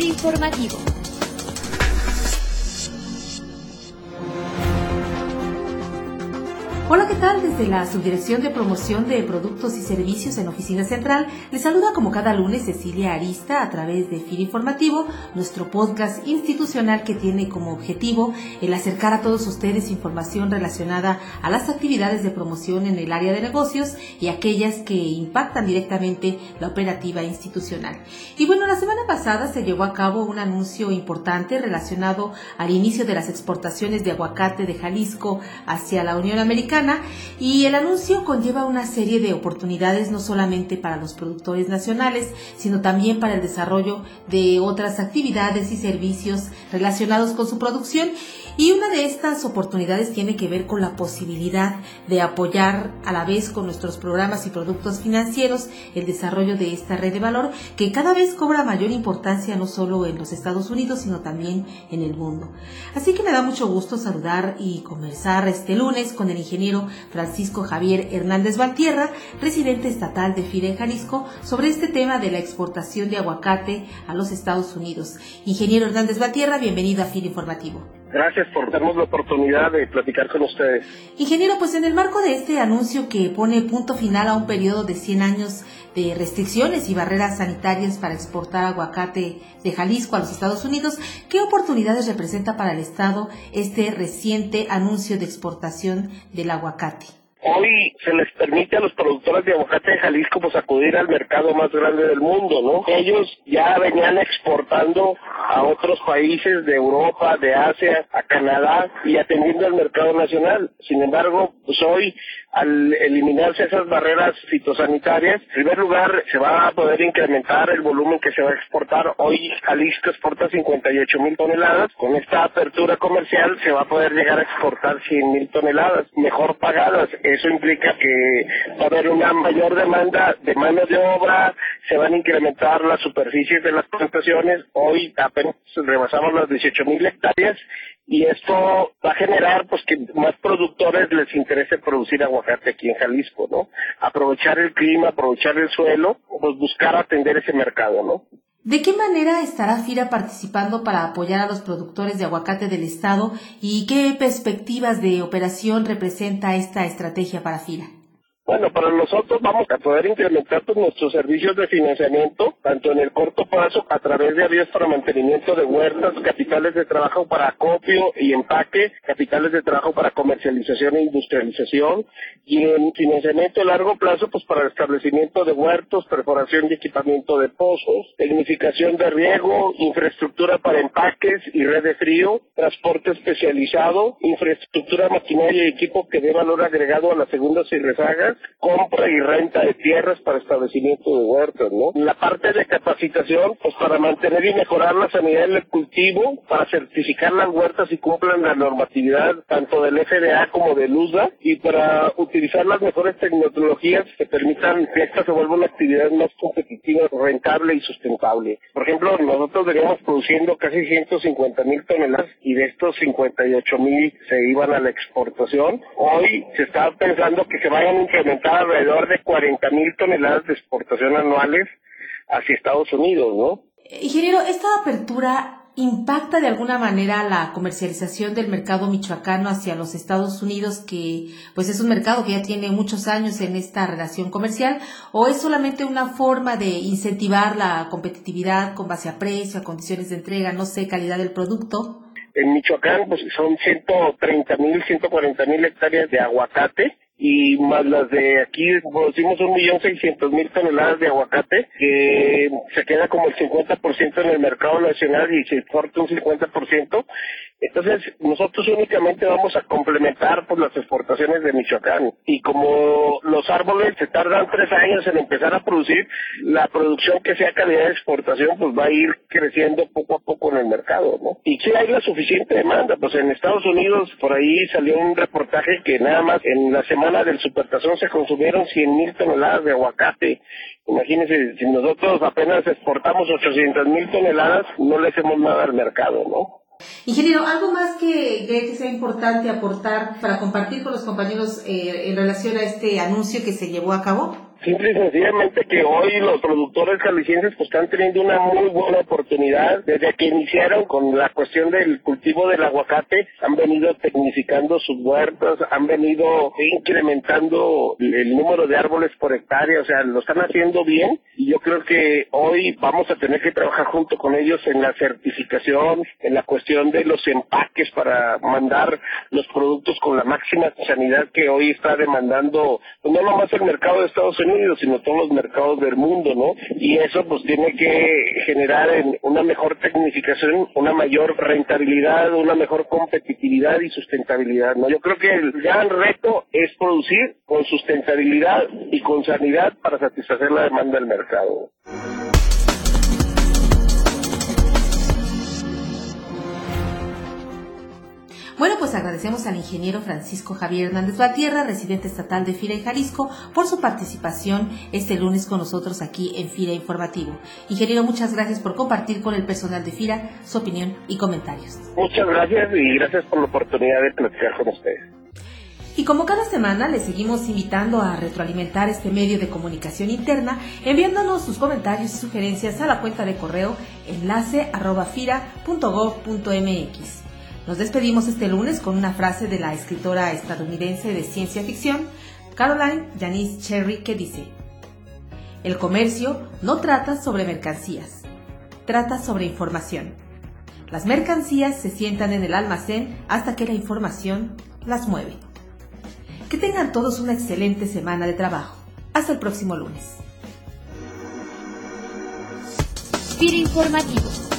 Informativo. Hola, ¿qué tal? Desde la Subdirección de Promoción de Productos y Servicios en Oficina Central, les saluda como cada lunes Cecilia Arista a través de FIR Informativo, nuestro podcast institucional que tiene como objetivo el acercar a todos ustedes información relacionada a las actividades de promoción en el área de negocios y aquellas que impactan directamente la operativa institucional. Y bueno, la semana pasada se llevó a cabo un anuncio importante relacionado al inicio de las exportaciones de aguacate de Jalisco hacia la Unión Americana y el anuncio conlleva una serie de oportunidades no solamente para los productores nacionales, sino también para el desarrollo de otras actividades y servicios relacionados con su producción y una de estas oportunidades tiene que ver con la posibilidad de apoyar a la vez con nuestros programas y productos financieros el desarrollo de esta red de valor que cada vez cobra mayor importancia no solo en los Estados Unidos, sino también en el mundo. Así que me da mucho gusto saludar y conversar este lunes con el ingeniero Francisco Javier Hernández Valtierra, residente estatal de FIRE Jalisco, sobre este tema de la exportación de aguacate a los Estados Unidos. Ingeniero Hernández Valtierra, bienvenido a FIRE Informativo. Gracias por darnos la oportunidad de platicar con ustedes. Ingeniero, pues en el marco de este anuncio que pone punto final a un periodo de 100 años de restricciones y barreras sanitarias para exportar aguacate de Jalisco a los Estados Unidos, ¿qué oportunidades representa para el Estado este reciente anuncio de exportación del aguacate? Hoy se les permite a los productores de aguacate de Jalisco pues acudir al mercado más grande del mundo, ¿no? Ellos ya venían exportando a otros países de Europa, de Asia, a Canadá y atendiendo al mercado nacional. Sin embargo, pues hoy al eliminarse esas barreras fitosanitarias, en primer lugar se va a poder incrementar el volumen que se va a exportar. Hoy Jalisco exporta 58 mil toneladas. Con esta apertura comercial se va a poder llegar a exportar 100 mil toneladas mejor pagadas. Eso implica que va a haber una mayor demanda de mano de obra, se van a incrementar las superficies de las plantaciones. Hoy apenas rebasamos las 18 mil hectáreas y esto va a generar pues que más productores les interese producir aguacate aquí en Jalisco, ¿no? Aprovechar el clima, aprovechar el suelo, pues buscar atender ese mercado, ¿no? ¿De qué manera estará FIRA participando para apoyar a los productores de aguacate del Estado y qué perspectivas de operación representa esta estrategia para FIRA? Bueno, para nosotros vamos a poder incrementar pues, nuestros servicios de financiamiento, tanto en el corto plazo a través de vías para mantenimiento de huertas, capitales de trabajo para acopio y empaque, capitales de trabajo para comercialización e industrialización, y en financiamiento a largo plazo, pues para establecimiento de huertos, perforación y equipamiento de pozos, tecnificación de riego, infraestructura para empaques y red de frío, transporte especializado, infraestructura, maquinaria y equipo que dé valor agregado a las segundas y rezagas, compra y renta de tierras para establecimiento de huertas, ¿no? La parte de capacitación, pues para mantener y mejorar la sanidad del cultivo, para certificar las huertas y cumplan la normatividad tanto del FDA como del USDA y para utilizar las mejores tecnologías que permitan que esta se vuelva una actividad más competitiva, rentable y sustentable. Por ejemplo, nosotros veníamos produciendo casi 150 mil toneladas y de estos 58 mil se iban a la exportación. Hoy se está pensando que se vayan a incrementar alrededor de 40 mil toneladas de exportación anuales hacia Estados Unidos, ¿no? Ingeniero, esta apertura impacta de alguna manera la comercialización del mercado michoacano hacia los Estados Unidos, que pues es un mercado que ya tiene muchos años en esta relación comercial, o es solamente una forma de incentivar la competitividad con base a precio, a condiciones de entrega, no sé, calidad del producto? En Michoacán pues, son 130 mil, 140 mil hectáreas de aguacate y más las de aquí producimos un millón seiscientos mil toneladas de aguacate que se queda como el 50% en el mercado nacional y se exporta un 50% entonces, nosotros únicamente vamos a complementar pues, las exportaciones de Michoacán. Y como los árboles se tardan tres años en empezar a producir, la producción que sea calidad de exportación pues va a ir creciendo poco a poco en el mercado, ¿no? Y si hay la suficiente demanda, pues en Estados Unidos por ahí salió un reportaje que nada más en la semana del supertazón se consumieron 100 mil toneladas de aguacate. Imagínense, si nosotros apenas exportamos 800 mil toneladas, no le hacemos nada al mercado, ¿no? Ingeniero, ¿algo más que que sea importante aportar para compartir con los compañeros eh, en relación a este anuncio que se llevó a cabo? Simple y sencillamente que hoy los productores jaliscienses pues están teniendo una muy buena oportunidad. Desde que iniciaron con la cuestión del cultivo del aguacate, han venido tecnificando sus huertas, han venido incrementando el número de árboles por hectárea, o sea, lo están haciendo bien y yo creo que hoy vamos a tener que trabajar junto con ellos en la certificación, en la cuestión de los empaques para mandar los productos con la máxima sanidad que hoy está demandando, pues, no nomás el mercado de Estados Unidos, sino todos los mercados del mundo, ¿no? Y eso pues tiene que generar en una mejor tecnificación, una mayor rentabilidad, una mejor competitividad y sustentabilidad, ¿no? Yo creo que el gran reto es producir con sustentabilidad y con sanidad para satisfacer la demanda del mercado. Pues agradecemos al ingeniero Francisco Javier Hernández Valtierra, residente estatal de FIRA y Jalisco, por su participación este lunes con nosotros aquí en FIRA Informativo. Ingeniero, muchas gracias por compartir con el personal de FIRA su opinión y comentarios. Muchas gracias y gracias por la oportunidad de platicar con ustedes. Y como cada semana, le seguimos invitando a retroalimentar este medio de comunicación interna, enviándonos sus comentarios y sugerencias a la cuenta de correo enlace arroba fira.gov.mx. Nos despedimos este lunes con una frase de la escritora estadounidense de ciencia ficción, Caroline Janice Cherry, que dice, El comercio no trata sobre mercancías, trata sobre información. Las mercancías se sientan en el almacén hasta que la información las mueve. Que tengan todos una excelente semana de trabajo. Hasta el próximo lunes. informativo